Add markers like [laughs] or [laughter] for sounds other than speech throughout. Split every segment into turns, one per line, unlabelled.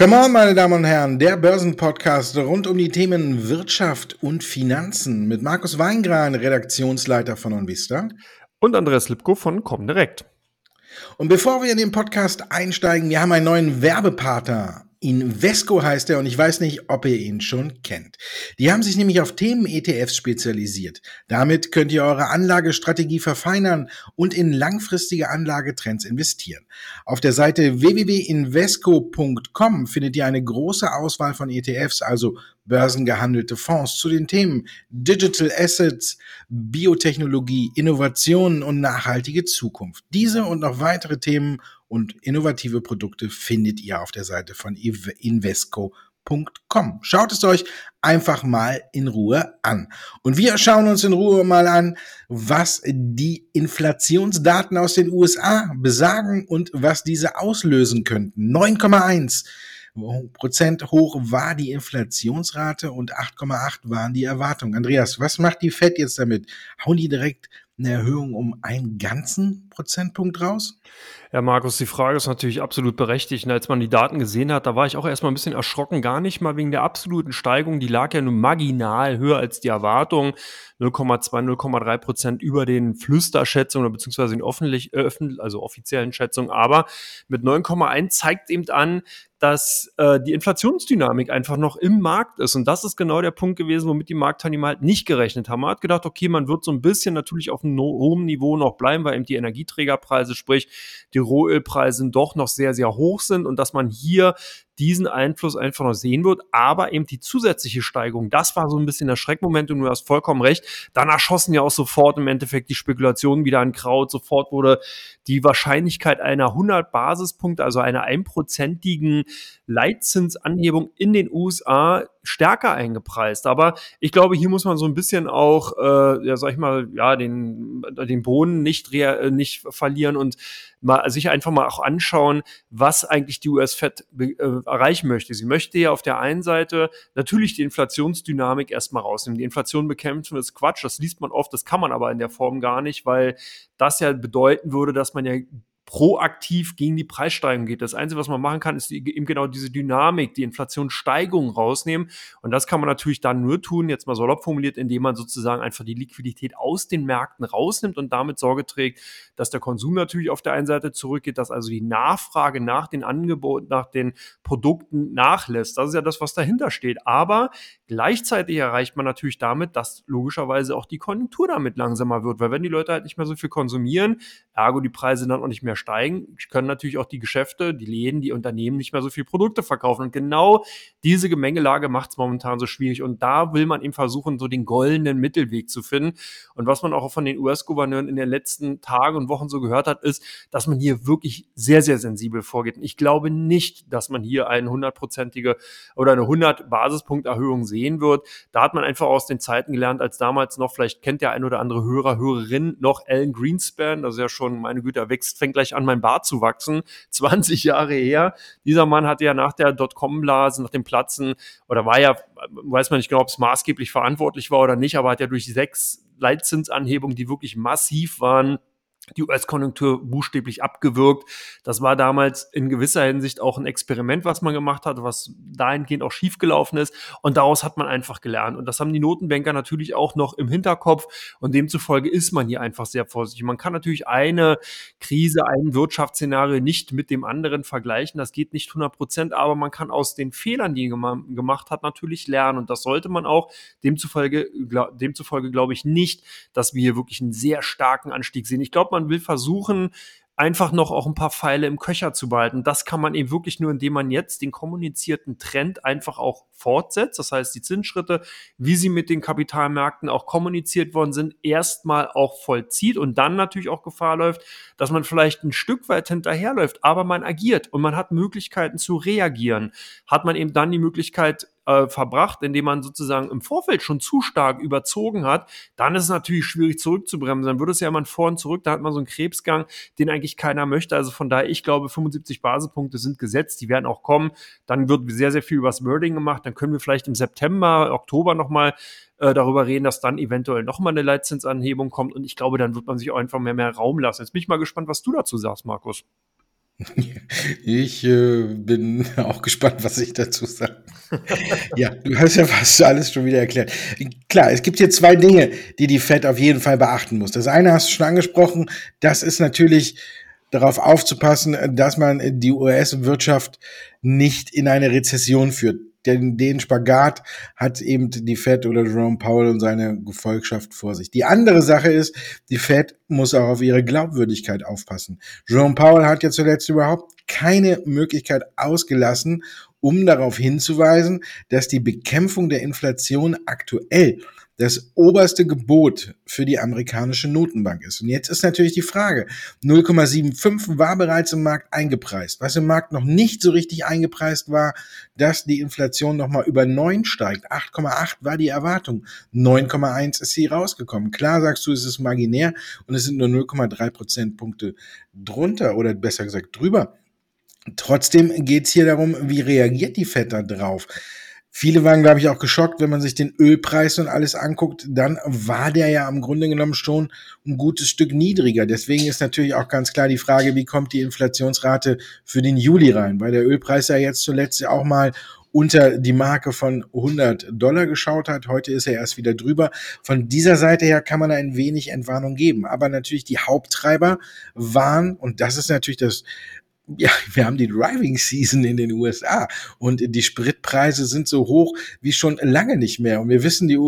Come on, meine Damen und Herren, der Börsenpodcast rund um die Themen Wirtschaft und Finanzen mit Markus Weingran, Redaktionsleiter von OnVista.
Und Andreas Lipko von Comdirect.
Und bevor wir in den Podcast einsteigen, wir haben einen neuen Werbepartner Invesco heißt er und ich weiß nicht, ob ihr ihn schon kennt. Die haben sich nämlich auf Themen-ETFs spezialisiert. Damit könnt ihr eure Anlagestrategie verfeinern und in langfristige Anlagetrends investieren. Auf der Seite www.invesco.com findet ihr eine große Auswahl von ETFs, also börsengehandelte Fonds zu den Themen Digital Assets, Biotechnologie, Innovationen und nachhaltige Zukunft. Diese und noch weitere Themen und innovative Produkte findet ihr auf der Seite von Invesco.com. Schaut es euch einfach mal in Ruhe an. Und wir schauen uns in Ruhe mal an, was die Inflationsdaten aus den USA besagen und was diese auslösen könnten. 9,1 Prozent hoch war die Inflationsrate und 8,8 waren die Erwartungen. Andreas, was macht die Fed jetzt damit? Hauen die direkt eine Erhöhung um einen ganzen Prozentpunkt raus?
Ja, Markus, die Frage ist natürlich absolut berechtigt. Und als man die Daten gesehen hat, da war ich auch erstmal ein bisschen erschrocken, gar nicht mal wegen der absoluten Steigung. Die lag ja nur marginal höher als die Erwartung. 0,2, 0,3 Prozent über den Flüsterschätzungen oder beziehungsweise den öffentlich, äh, also offiziellen Schätzungen. Aber mit 9,1 zeigt eben an, dass äh, die Inflationsdynamik einfach noch im Markt ist. Und das ist genau der Punkt gewesen, womit die Marktteilnehmer halt nicht gerechnet haben. Man hat gedacht, okay, man wird so ein bisschen natürlich auf einem hohen Niveau noch bleiben, weil eben die Energieträgerpreise, sprich die Rohölpreise doch noch sehr, sehr hoch sind und dass man hier diesen Einfluss einfach noch sehen wird. Aber eben die zusätzliche Steigung, das war so ein bisschen der Schreckmoment und du hast vollkommen recht. Dann erschossen ja auch sofort im Endeffekt die Spekulationen wieder an Kraut. Sofort wurde die Wahrscheinlichkeit einer 100 Basispunkte, also einer einprozentigen Leitzinsanhebung in den USA stärker eingepreist. Aber ich glaube, hier muss man so ein bisschen auch, äh, ja, sag ich mal, ja, den, den Boden nicht, äh, nicht verlieren und mal sich einfach mal auch anschauen, was eigentlich die US-Fed äh, erreichen möchte. Sie möchte ja auf der einen Seite natürlich die Inflationsdynamik erstmal rausnehmen. Die Inflation bekämpfen ist Quatsch, das liest man oft, das kann man aber in der Form gar nicht, weil das ja bedeuten würde, dass man ja proaktiv gegen die Preissteigerung geht. Das Einzige, was man machen kann, ist eben genau diese Dynamik, die Inflationssteigerung rausnehmen. Und das kann man natürlich dann nur tun, jetzt mal salopp formuliert, indem man sozusagen einfach die Liquidität aus den Märkten rausnimmt und damit Sorge trägt, dass der Konsum natürlich auf der einen Seite zurückgeht, dass also die Nachfrage nach den Angeboten, nach den Produkten nachlässt. Das ist ja das, was dahinter steht. Aber gleichzeitig erreicht man natürlich damit, dass logischerweise auch die Konjunktur damit langsamer wird, weil wenn die Leute halt nicht mehr so viel konsumieren, ergo die Preise dann auch nicht mehr steigen, können natürlich auch die Geschäfte, die Läden, die Unternehmen nicht mehr so viel Produkte verkaufen. Und genau diese Gemengelage macht es momentan so schwierig. Und da will man eben versuchen, so den goldenen Mittelweg zu finden. Und was man auch von den US-Gouverneuren in den letzten Tagen und Wochen so gehört hat, ist, dass man hier wirklich sehr, sehr sensibel vorgeht. Und ich glaube nicht, dass man hier eine hundertprozentige oder eine 100 Basispunkterhöhung sehen wird. Da hat man einfach aus den Zeiten gelernt, als damals noch, vielleicht kennt der ein oder andere Hörer, Hörerin noch Alan Greenspan, das ist ja schon, meine Güte, wächst, fängt gleich an, mein Bart zu wachsen. [laughs] 20 Jahre her. Dieser Mann hatte ja nach der Dotcom-Blase, nach dem Platzen, oder war ja, weiß man nicht genau, ob es maßgeblich verantwortlich war oder nicht, aber hat ja durch sechs Leitzinsanhebungen, die wirklich massiv waren, die US-Konjunktur buchstäblich abgewürgt. Das war damals in gewisser Hinsicht auch ein Experiment, was man gemacht hat, was dahingehend auch schiefgelaufen ist. Und daraus hat man einfach gelernt. Und das haben die Notenbanker natürlich auch noch im Hinterkopf. Und demzufolge ist man hier einfach sehr vorsichtig. Man kann natürlich eine Krise, ein Wirtschaftsszenario nicht mit dem anderen vergleichen. Das geht nicht 100 Prozent, aber man kann aus den Fehlern, die man gemacht hat, natürlich lernen. Und das sollte man auch. Demzufolge, demzufolge glaube ich nicht, dass wir hier wirklich einen sehr starken Anstieg sehen. Ich glaube, man man will versuchen, einfach noch auch ein paar Pfeile im Köcher zu behalten. Das kann man eben wirklich nur, indem man jetzt den kommunizierten Trend einfach auch fortsetzt. Das heißt, die Zinsschritte, wie sie mit den Kapitalmärkten auch kommuniziert worden sind, erstmal auch vollzieht und dann natürlich auch Gefahr läuft, dass man vielleicht ein Stück weit hinterherläuft, aber man agiert und man hat Möglichkeiten zu reagieren. Hat man eben dann die Möglichkeit, äh, verbracht, indem man sozusagen im Vorfeld schon zu stark überzogen hat, dann ist es natürlich schwierig zurückzubremsen. Dann würde es ja immer vor und zurück, da hat man so einen Krebsgang, den eigentlich keiner möchte. Also von daher, ich glaube, 75 Basispunkte sind gesetzt, die werden auch kommen. Dann wird sehr, sehr viel übers Wording gemacht. Dann können wir vielleicht im September, Oktober nochmal äh, darüber reden, dass dann eventuell nochmal eine Leitzinsanhebung kommt. Und ich glaube, dann wird man sich auch einfach mehr, mehr Raum lassen. Jetzt bin ich mal gespannt, was du dazu sagst, Markus.
Ich äh, bin [laughs] auch gespannt, was ich dazu sage. ja, du hast ja fast alles schon wieder erklärt. Klar, es gibt hier zwei Dinge, die die Fed auf jeden Fall beachten muss. Das eine hast du schon angesprochen, das ist natürlich darauf aufzupassen, dass man die US-Wirtschaft nicht in eine Rezession führt den, den Spagat hat eben die Fed oder Jerome Powell und seine Gefolgschaft vor sich. Die andere Sache ist, die Fed muss auch auf ihre Glaubwürdigkeit aufpassen. Jerome Powell hat ja zuletzt überhaupt keine Möglichkeit ausgelassen, um darauf hinzuweisen, dass die Bekämpfung der Inflation aktuell das oberste Gebot für die amerikanische Notenbank ist. Und jetzt ist natürlich die Frage, 0,75 war bereits im Markt eingepreist. Was im Markt noch nicht so richtig eingepreist war, dass die Inflation nochmal über 9 steigt. 8,8 war die Erwartung. 9,1 ist sie rausgekommen. Klar sagst du, es ist marginär und es sind nur 0,3 Prozentpunkte drunter oder besser gesagt drüber. Trotzdem geht es hier darum, wie reagiert die FED da drauf? Viele waren, glaube ich, auch geschockt, wenn man sich den Ölpreis und alles anguckt. Dann war der ja im Grunde genommen schon ein gutes Stück niedriger. Deswegen ist natürlich auch ganz klar die Frage, wie kommt die Inflationsrate für den Juli rein? Weil der Ölpreis ja jetzt zuletzt auch mal unter die Marke von 100 Dollar geschaut hat. Heute ist er erst wieder drüber. Von dieser Seite her kann man ein wenig Entwarnung geben. Aber natürlich die Haupttreiber waren, und das ist natürlich das ja, wir haben die Driving Season in den USA und die Spritpreise sind so hoch wie schon lange nicht mehr. Und wir wissen, die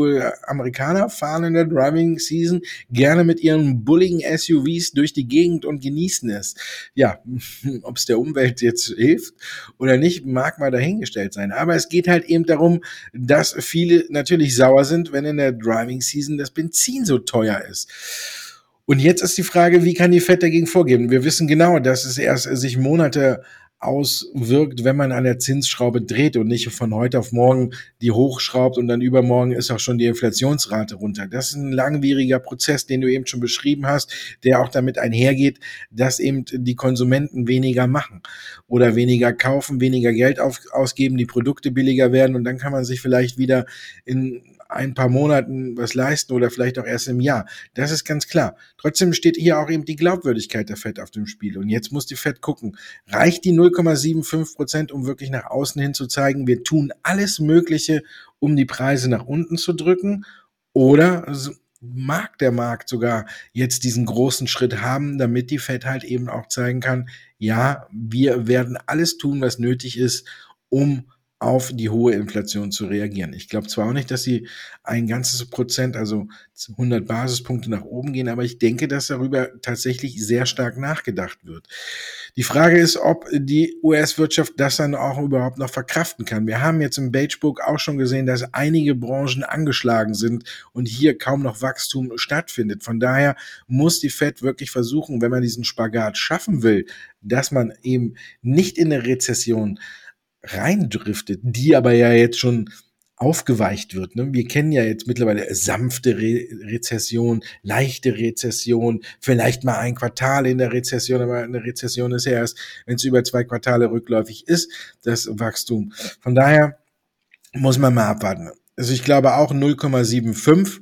Amerikaner fahren in der Driving Season gerne mit ihren bulligen SUVs durch die Gegend und genießen es. Ja, [laughs] ob es der Umwelt jetzt hilft oder nicht, mag mal dahingestellt sein. Aber es geht halt eben darum, dass viele natürlich sauer sind, wenn in der Driving Season das Benzin so teuer ist. Und jetzt ist die Frage, wie kann die Fed dagegen vorgehen? Wir wissen genau, dass es erst sich Monate auswirkt, wenn man an der Zinsschraube dreht und nicht von heute auf morgen die hochschraubt und dann übermorgen ist auch schon die Inflationsrate runter. Das ist ein langwieriger Prozess, den du eben schon beschrieben hast, der auch damit einhergeht, dass eben die Konsumenten weniger machen oder weniger kaufen, weniger Geld auf, ausgeben, die Produkte billiger werden und dann kann man sich vielleicht wieder in ein paar Monaten was leisten oder vielleicht auch erst im Jahr. Das ist ganz klar. Trotzdem steht hier auch eben die Glaubwürdigkeit der Fed auf dem Spiel. Und jetzt muss die Fed gucken, reicht die 0,75 Prozent, um wirklich nach außen hin zu zeigen, wir tun alles Mögliche, um die Preise nach unten zu drücken? Oder mag der Markt sogar jetzt diesen großen Schritt haben, damit die Fed halt eben auch zeigen kann, ja, wir werden alles tun, was nötig ist, um auf die hohe Inflation zu reagieren. Ich glaube zwar auch nicht, dass sie ein ganzes Prozent, also 100 Basispunkte nach oben gehen, aber ich denke, dass darüber tatsächlich sehr stark nachgedacht wird. Die Frage ist, ob die US-Wirtschaft das dann auch überhaupt noch verkraften kann. Wir haben jetzt im Beige Book auch schon gesehen, dass einige Branchen angeschlagen sind und hier kaum noch Wachstum stattfindet. Von daher muss die Fed wirklich versuchen, wenn man diesen Spagat schaffen will, dass man eben nicht in eine Rezession reindriftet, die aber ja jetzt schon aufgeweicht wird. Ne? Wir kennen ja jetzt mittlerweile sanfte Re Rezession, leichte Rezession, vielleicht mal ein Quartal in der Rezession, aber eine Rezession ist ja erst, wenn es über zwei Quartale rückläufig ist, das Wachstum. Von daher muss man mal abwarten. Also ich glaube auch 0,75,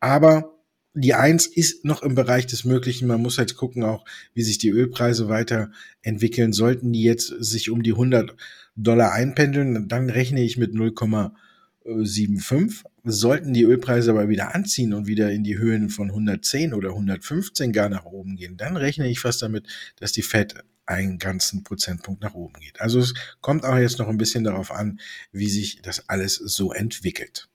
aber die Eins ist noch im Bereich des Möglichen. Man muss halt gucken auch, wie sich die Ölpreise weiterentwickeln. Sollten die jetzt sich um die 100 Dollar einpendeln, dann rechne ich mit 0,75. Sollten die Ölpreise aber wieder anziehen und wieder in die Höhen von 110 oder 115 gar nach oben gehen, dann rechne ich fast damit, dass die Fed einen ganzen Prozentpunkt nach oben geht. Also es kommt auch jetzt noch ein bisschen darauf an, wie sich das alles so entwickelt.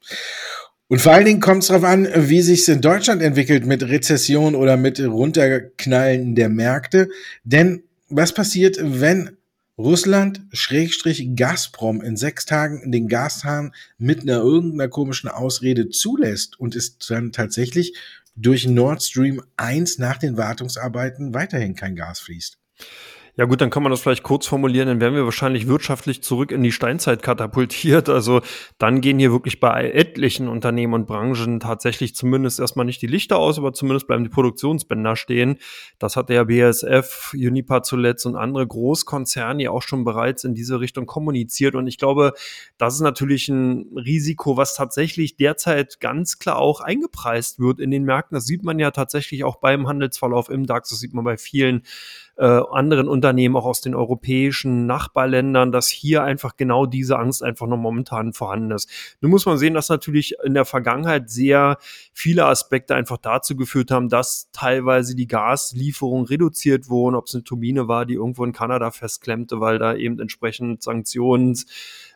Und vor allen Dingen kommt es darauf an, wie sich es in Deutschland entwickelt mit Rezession oder mit Runterknallen der Märkte. Denn was passiert, wenn Russland Schrägstrich Gazprom in sechs Tagen den Gashahn mit einer irgendeiner komischen Ausrede zulässt und es dann tatsächlich durch Nord Stream 1 nach den Wartungsarbeiten weiterhin kein Gas fließt.
Ja gut, dann kann man das vielleicht kurz formulieren, dann werden wir wahrscheinlich wirtschaftlich zurück in die Steinzeit katapultiert. Also dann gehen hier wirklich bei etlichen Unternehmen und Branchen tatsächlich zumindest erstmal nicht die Lichter aus, aber zumindest bleiben die Produktionsbänder stehen. Das hat der BASF, Unipa zuletzt und andere Großkonzerne ja auch schon bereits in diese Richtung kommuniziert. Und ich glaube, das ist natürlich ein Risiko, was tatsächlich derzeit ganz klar auch eingepreist wird in den Märkten. Das sieht man ja tatsächlich auch beim Handelsverlauf im DAX, das sieht man bei vielen äh, anderen Unternehmen, auch aus den europäischen Nachbarländern, dass hier einfach genau diese Angst einfach noch momentan vorhanden ist. Nun muss man sehen, dass natürlich in der Vergangenheit sehr viele Aspekte einfach dazu geführt haben, dass teilweise die Gaslieferungen reduziert wurden, ob es eine Turbine war, die irgendwo in Kanada festklemmte, weil da eben entsprechend Sanktions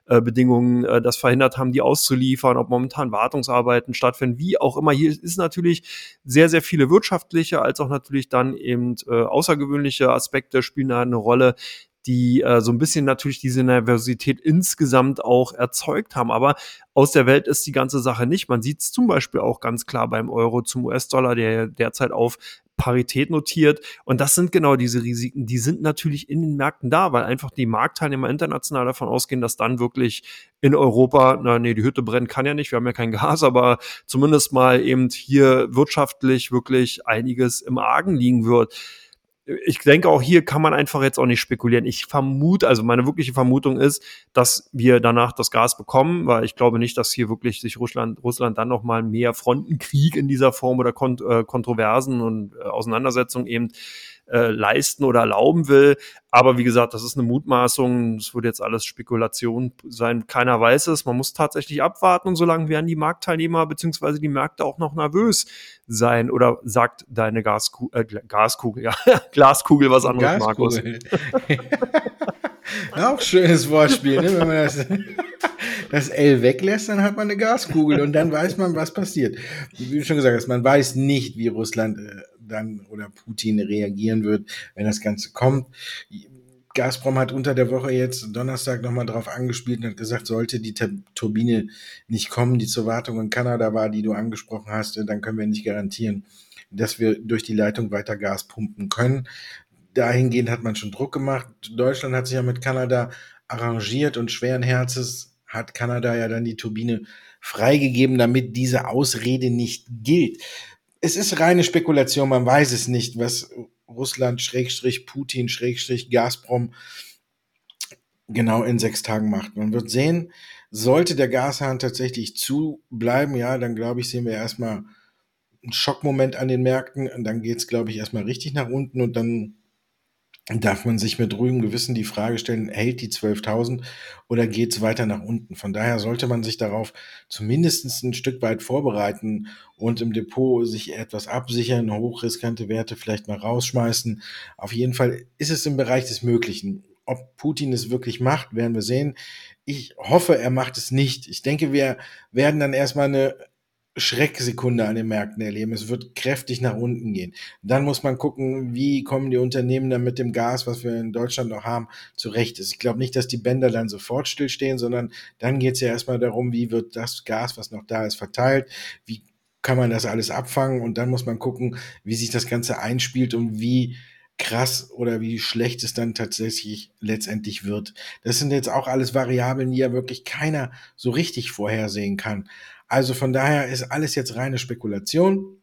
äh, Bedingungen äh, das verhindert haben, die auszuliefern, ob momentan Wartungsarbeiten stattfinden, wie auch immer. Hier ist natürlich sehr, sehr viele wirtschaftliche, als auch natürlich dann eben äh, außergewöhnliche Aspekte spielen da eine Rolle, die äh, so ein bisschen natürlich diese Nervosität insgesamt auch erzeugt haben. Aber aus der Welt ist die ganze Sache nicht. Man sieht es zum Beispiel auch ganz klar beim Euro zum US-Dollar, der derzeit auf Parität notiert. Und das sind genau diese Risiken, die sind natürlich in den Märkten da, weil einfach die Marktteilnehmer international davon ausgehen, dass dann wirklich in Europa, na nee, die Hütte brennen kann ja nicht, wir haben ja kein Gas, aber zumindest mal eben hier wirtschaftlich wirklich einiges im Argen liegen wird ich denke, auch hier kann man einfach jetzt auch nicht spekulieren. Ich vermute, also meine wirkliche Vermutung ist, dass wir danach das Gas bekommen, weil ich glaube nicht, dass hier wirklich sich Russland, Russland dann nochmal mehr Frontenkrieg in dieser Form oder Kont äh, Kontroversen und äh, Auseinandersetzungen eben äh, leisten oder erlauben will. Aber wie gesagt, das ist eine Mutmaßung. Es wird jetzt alles Spekulation sein. Keiner weiß es. Man muss tatsächlich abwarten und solange werden die Marktteilnehmer beziehungsweise die Märkte auch noch nervös sein. Oder sagt deine Gasku äh, Gaskugel, ja, [laughs] Glaskugel was anderes, Markus. [laughs]
auch schönes Wortspiel, ne? wenn man das, [laughs] das L weglässt, dann hat man eine Gaskugel und dann weiß man, was passiert. Wie du schon gesagt hast, man weiß nicht, wie Russland äh, dann oder Putin reagieren wird, wenn das Ganze kommt. Gazprom hat unter der Woche jetzt Donnerstag nochmal drauf angespielt und hat gesagt, sollte die Turbine nicht kommen, die zur Wartung in Kanada war, die du angesprochen hast, dann können wir nicht garantieren, dass wir durch die Leitung weiter Gas pumpen können. Dahingehend hat man schon Druck gemacht. Deutschland hat sich ja mit Kanada arrangiert und schweren Herzens hat Kanada ja dann die Turbine freigegeben, damit diese Ausrede nicht gilt es ist reine Spekulation, man weiß es nicht, was Russland, Schrägstrich, Putin, Schrägstrich, Gazprom genau in sechs Tagen macht. Man wird sehen, sollte der Gashahn tatsächlich zu bleiben, ja, dann glaube ich, sehen wir erstmal einen Schockmoment an den Märkten und dann geht es, glaube ich, erstmal richtig nach unten und dann darf man sich mit ruhigem Gewissen die Frage stellen, hält die 12.000 oder geht es weiter nach unten? Von daher sollte man sich darauf zumindest ein Stück weit vorbereiten und im Depot sich etwas absichern, hochriskante Werte vielleicht mal rausschmeißen. Auf jeden Fall ist es im Bereich des Möglichen. Ob Putin es wirklich macht, werden wir sehen. Ich hoffe, er macht es nicht. Ich denke, wir werden dann erstmal eine Schrecksekunde an den Märkten erleben. Es wird kräftig nach unten gehen. Dann muss man gucken, wie kommen die Unternehmen dann mit dem Gas, was wir in Deutschland noch haben, zurecht. Ich glaube nicht, dass die Bänder dann sofort stillstehen, sondern dann geht es ja erstmal darum, wie wird das Gas, was noch da ist, verteilt, wie kann man das alles abfangen und dann muss man gucken, wie sich das Ganze einspielt und wie krass oder wie schlecht es dann tatsächlich letztendlich wird. Das sind jetzt auch alles Variablen, die ja wirklich keiner so richtig vorhersehen kann. Also von daher ist alles jetzt reine Spekulation.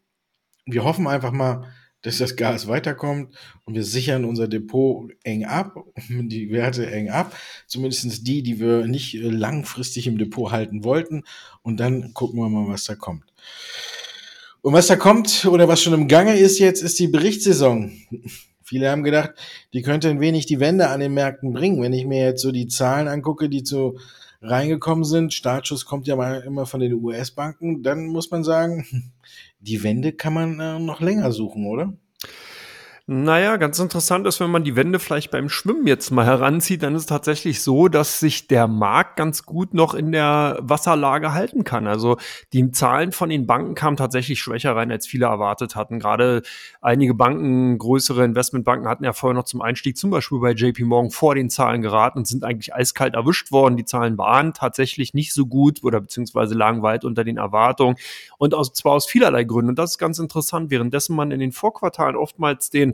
Wir hoffen einfach mal, dass das Gas weiterkommt und wir sichern unser Depot eng ab, [laughs] die Werte eng ab, zumindest die, die wir nicht langfristig im Depot halten wollten und dann gucken wir mal, was da kommt. Und was da kommt oder was schon im Gange ist jetzt, ist die Berichtssaison. [laughs] Viele haben gedacht, die könnte ein wenig die Wende an den Märkten bringen. Wenn ich mir jetzt so die Zahlen angucke, die zu reingekommen sind, Startschuss kommt ja mal immer von den US-Banken, dann muss man sagen, [laughs] die Wende kann man äh, noch länger suchen, oder?
Naja, ganz interessant ist, wenn man die Wände vielleicht beim Schwimmen jetzt mal heranzieht, dann ist es tatsächlich so, dass sich der Markt ganz gut noch in der Wasserlage halten kann. Also die Zahlen von den Banken kamen tatsächlich schwächer rein, als viele erwartet hatten. Gerade einige Banken, größere Investmentbanken hatten ja vorher noch zum Einstieg zum Beispiel bei JP Morgan vor den Zahlen geraten und sind eigentlich eiskalt erwischt worden. Die Zahlen waren tatsächlich nicht so gut oder beziehungsweise lagen weit unter den Erwartungen und aus, zwar aus vielerlei Gründen. Und das ist ganz interessant, währenddessen man in den Vorquartalen oftmals den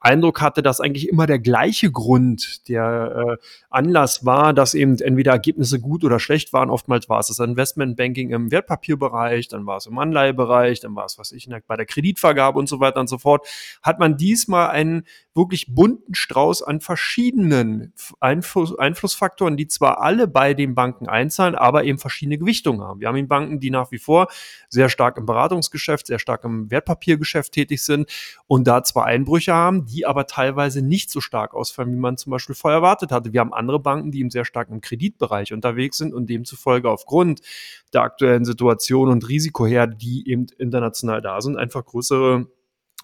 Eindruck hatte, dass eigentlich immer der gleiche Grund der äh, Anlass war, dass eben entweder Ergebnisse gut oder schlecht waren. Oftmals war es das Investmentbanking im Wertpapierbereich, dann war es im Anleihebereich, dann war es, was ich, bei der Kreditvergabe und so weiter und so fort. Hat man diesmal einen wirklich bunten Strauß an verschiedenen Einfluss, Einflussfaktoren, die zwar alle bei den Banken einzahlen, aber eben verschiedene Gewichtungen haben. Wir haben Banken, die nach wie vor sehr stark im Beratungsgeschäft, sehr stark im Wertpapiergeschäft tätig sind und da zwar Einbrüche haben, die aber teilweise nicht so stark ausfallen, wie man zum Beispiel vorher erwartet hatte. Wir haben andere Banken, die eben sehr stark im Kreditbereich unterwegs sind und demzufolge aufgrund der aktuellen Situation und Risikoherde, die eben international da sind, einfach größere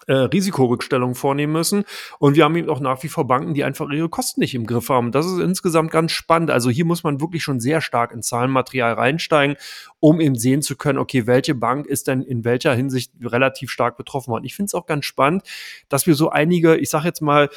äh, Risikorückstellungen vornehmen müssen. Und wir haben eben auch nach wie vor Banken, die einfach ihre Kosten nicht im Griff haben. Das ist insgesamt ganz spannend. Also hier muss man wirklich schon sehr stark in Zahlenmaterial reinsteigen, um eben sehen zu können, okay, welche Bank ist denn in welcher Hinsicht relativ stark betroffen worden. Ich finde es auch ganz spannend, dass wir so einige, ich sage jetzt mal,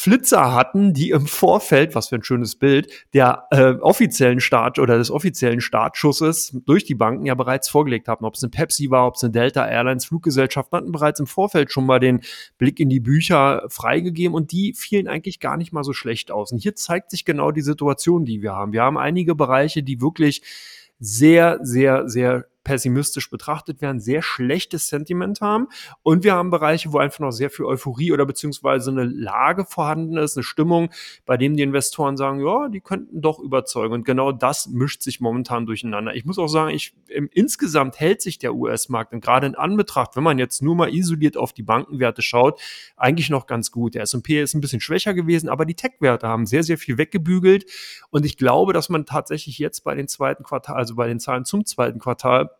Flitzer hatten, die im Vorfeld, was für ein schönes Bild, der äh, offiziellen Start oder des offiziellen Startschusses durch die Banken ja bereits vorgelegt haben. Ob es eine Pepsi war, ob es eine Delta Airlines Fluggesellschaft hatten bereits im Vorfeld schon mal den Blick in die Bücher freigegeben und die fielen eigentlich gar nicht mal so schlecht aus. Und hier zeigt sich genau die Situation, die wir haben. Wir haben einige Bereiche, die wirklich sehr, sehr, sehr pessimistisch betrachtet werden, sehr schlechtes Sentiment haben. Und wir haben Bereiche, wo einfach noch sehr viel Euphorie oder beziehungsweise eine Lage vorhanden ist, eine Stimmung, bei dem die Investoren sagen, ja, die könnten doch überzeugen. Und genau das mischt sich momentan durcheinander. Ich muss auch sagen, ich, im, insgesamt hält sich der US-Markt und gerade in Anbetracht, wenn man jetzt nur mal isoliert auf die Bankenwerte schaut, eigentlich noch ganz gut. Der S&P ist ein bisschen schwächer gewesen, aber die Tech-Werte haben sehr, sehr viel weggebügelt. Und ich glaube, dass man tatsächlich jetzt bei den zweiten Quartal, also bei den Zahlen zum zweiten Quartal,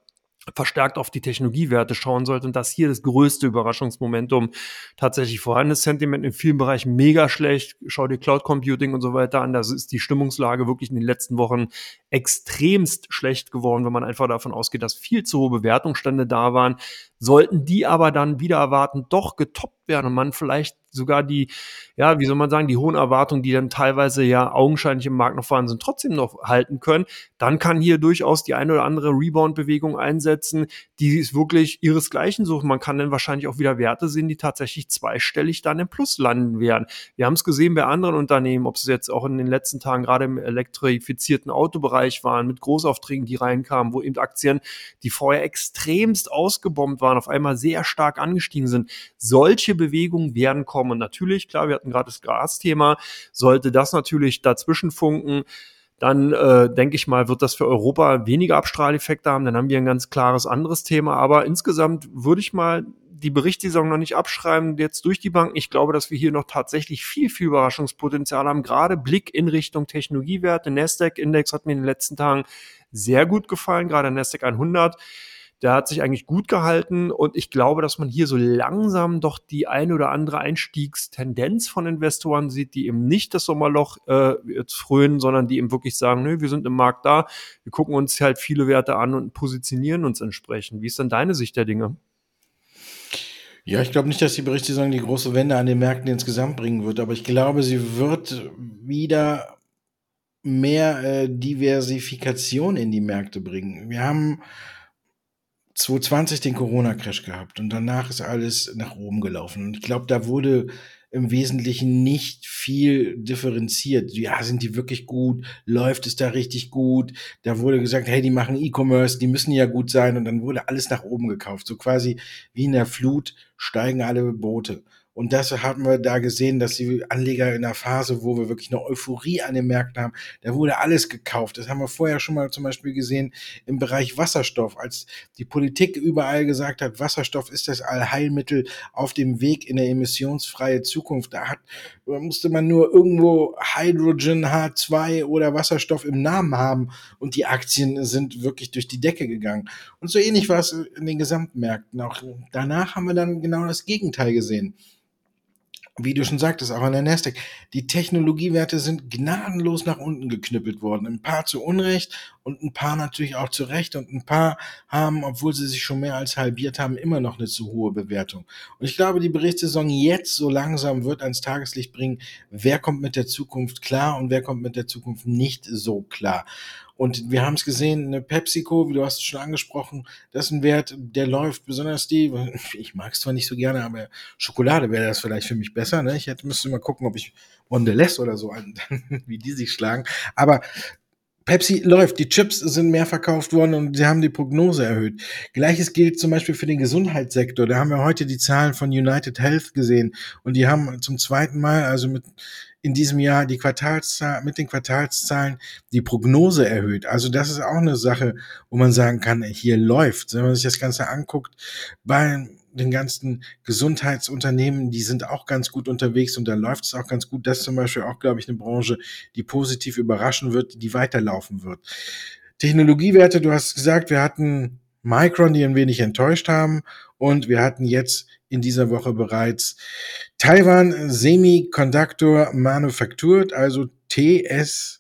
verstärkt auf die Technologiewerte schauen sollte und dass hier das größte Überraschungsmomentum tatsächlich vorhanden ist. Sentiment in vielen Bereichen mega schlecht. Schau dir Cloud Computing und so weiter an. Da ist die Stimmungslage wirklich in den letzten Wochen extremst schlecht geworden, wenn man einfach davon ausgeht, dass viel zu hohe Bewertungsstände da waren. Sollten die aber dann wieder erwarten, doch getoppt werden und man vielleicht sogar die, ja, wie soll man sagen, die hohen Erwartungen, die dann teilweise ja augenscheinlich im Markt noch vorhanden sind, trotzdem noch halten können, dann kann hier durchaus die eine oder andere Rebound-Bewegung einsetzen, die ist wirklich ihresgleichen sucht. Man kann dann wahrscheinlich auch wieder Werte sehen, die tatsächlich zweistellig dann im Plus landen werden. Wir haben es gesehen bei anderen Unternehmen, ob es jetzt auch in den letzten Tagen gerade im elektrifizierten Autobereich waren, mit Großaufträgen, die reinkamen, wo eben Aktien, die vorher extremst ausgebombt waren, auf einmal sehr stark angestiegen sind. Solche Bewegungen werden kommen. Und natürlich, klar, wir hatten gerade das Gasthema, sollte das natürlich dazwischen funken, dann äh, denke ich mal, wird das für Europa weniger Abstrahleffekte haben. Dann haben wir ein ganz klares anderes Thema. Aber insgesamt würde ich mal die Berichtssaison noch nicht abschreiben, jetzt durch die Banken. Ich glaube, dass wir hier noch tatsächlich viel, viel Überraschungspotenzial haben. Gerade Blick in Richtung Technologiewerte. Nasdaq-Index hat mir in den letzten Tagen sehr gut gefallen, gerade Nasdaq 100 der hat sich eigentlich gut gehalten und ich glaube, dass man hier so langsam doch die eine oder andere Einstiegstendenz von Investoren sieht, die eben nicht das Sommerloch äh, jetzt frönen, sondern die eben wirklich sagen, nö, wir sind im Markt da, wir gucken uns halt viele Werte an und positionieren uns entsprechend. Wie ist denn deine Sicht der Dinge?
Ja, ich glaube nicht, dass die Berichtssaison die große Wende an den Märkten insgesamt bringen wird, aber ich glaube, sie wird wieder mehr äh, Diversifikation in die Märkte bringen. Wir haben 2020 den Corona-Crash gehabt und danach ist alles nach oben gelaufen. Und ich glaube, da wurde im Wesentlichen nicht viel differenziert. Ja, sind die wirklich gut? Läuft es da richtig gut? Da wurde gesagt, hey, die machen E-Commerce, die müssen ja gut sein. Und dann wurde alles nach oben gekauft. So quasi wie in der Flut steigen alle Boote. Und das haben wir da gesehen, dass die Anleger in der Phase, wo wir wirklich eine Euphorie an den Märkten haben, da wurde alles gekauft. Das haben wir vorher schon mal zum Beispiel gesehen im Bereich Wasserstoff, als die Politik überall gesagt hat, Wasserstoff ist das Allheilmittel auf dem Weg in eine emissionsfreie Zukunft. Da hat, musste man nur irgendwo Hydrogen, H2 oder Wasserstoff im Namen haben und die Aktien sind wirklich durch die Decke gegangen. Und so ähnlich war es in den Gesamtmärkten. Auch danach haben wir dann genau das Gegenteil gesehen wie du schon sagtest, auch an der Nasdaq, die Technologiewerte sind gnadenlos nach unten geknüppelt worden. Ein paar zu Unrecht und ein paar natürlich auch zu Recht und ein paar haben, obwohl sie sich schon mehr als halbiert haben, immer noch eine zu hohe Bewertung. Und ich glaube, die Berichtssaison jetzt so langsam wird ans Tageslicht bringen, wer kommt mit der Zukunft klar und wer kommt mit der Zukunft nicht so klar. Und wir haben es gesehen, eine PepsiCo, wie du hast es schon angesprochen, das ist ein Wert, der läuft, besonders die, [laughs] ich mag es zwar nicht so gerne, aber Schokolade wäre das vielleicht für mich besser. Ne? Ich hätte müsste mal gucken, ob ich Mondelez oder so, [laughs] wie die sich schlagen. Aber Pepsi läuft, die Chips sind mehr verkauft worden und sie haben die Prognose erhöht. Gleiches gilt zum Beispiel für den Gesundheitssektor. Da haben wir heute die Zahlen von United Health gesehen und die haben zum zweiten Mal, also mit in diesem Jahr die Quartalszahlen, mit den Quartalszahlen die Prognose erhöht. Also das ist auch eine Sache, wo man sagen kann, hier läuft. Wenn man sich das Ganze anguckt, bei den ganzen Gesundheitsunternehmen, die sind auch ganz gut unterwegs und da läuft es auch ganz gut. Das ist zum Beispiel auch, glaube ich, eine Branche, die positiv überraschen wird, die weiterlaufen wird. Technologiewerte, du hast gesagt, wir hatten Micron, die ein wenig enttäuscht haben und wir hatten jetzt in dieser Woche bereits Taiwan Semiconductor Manufactured, also TS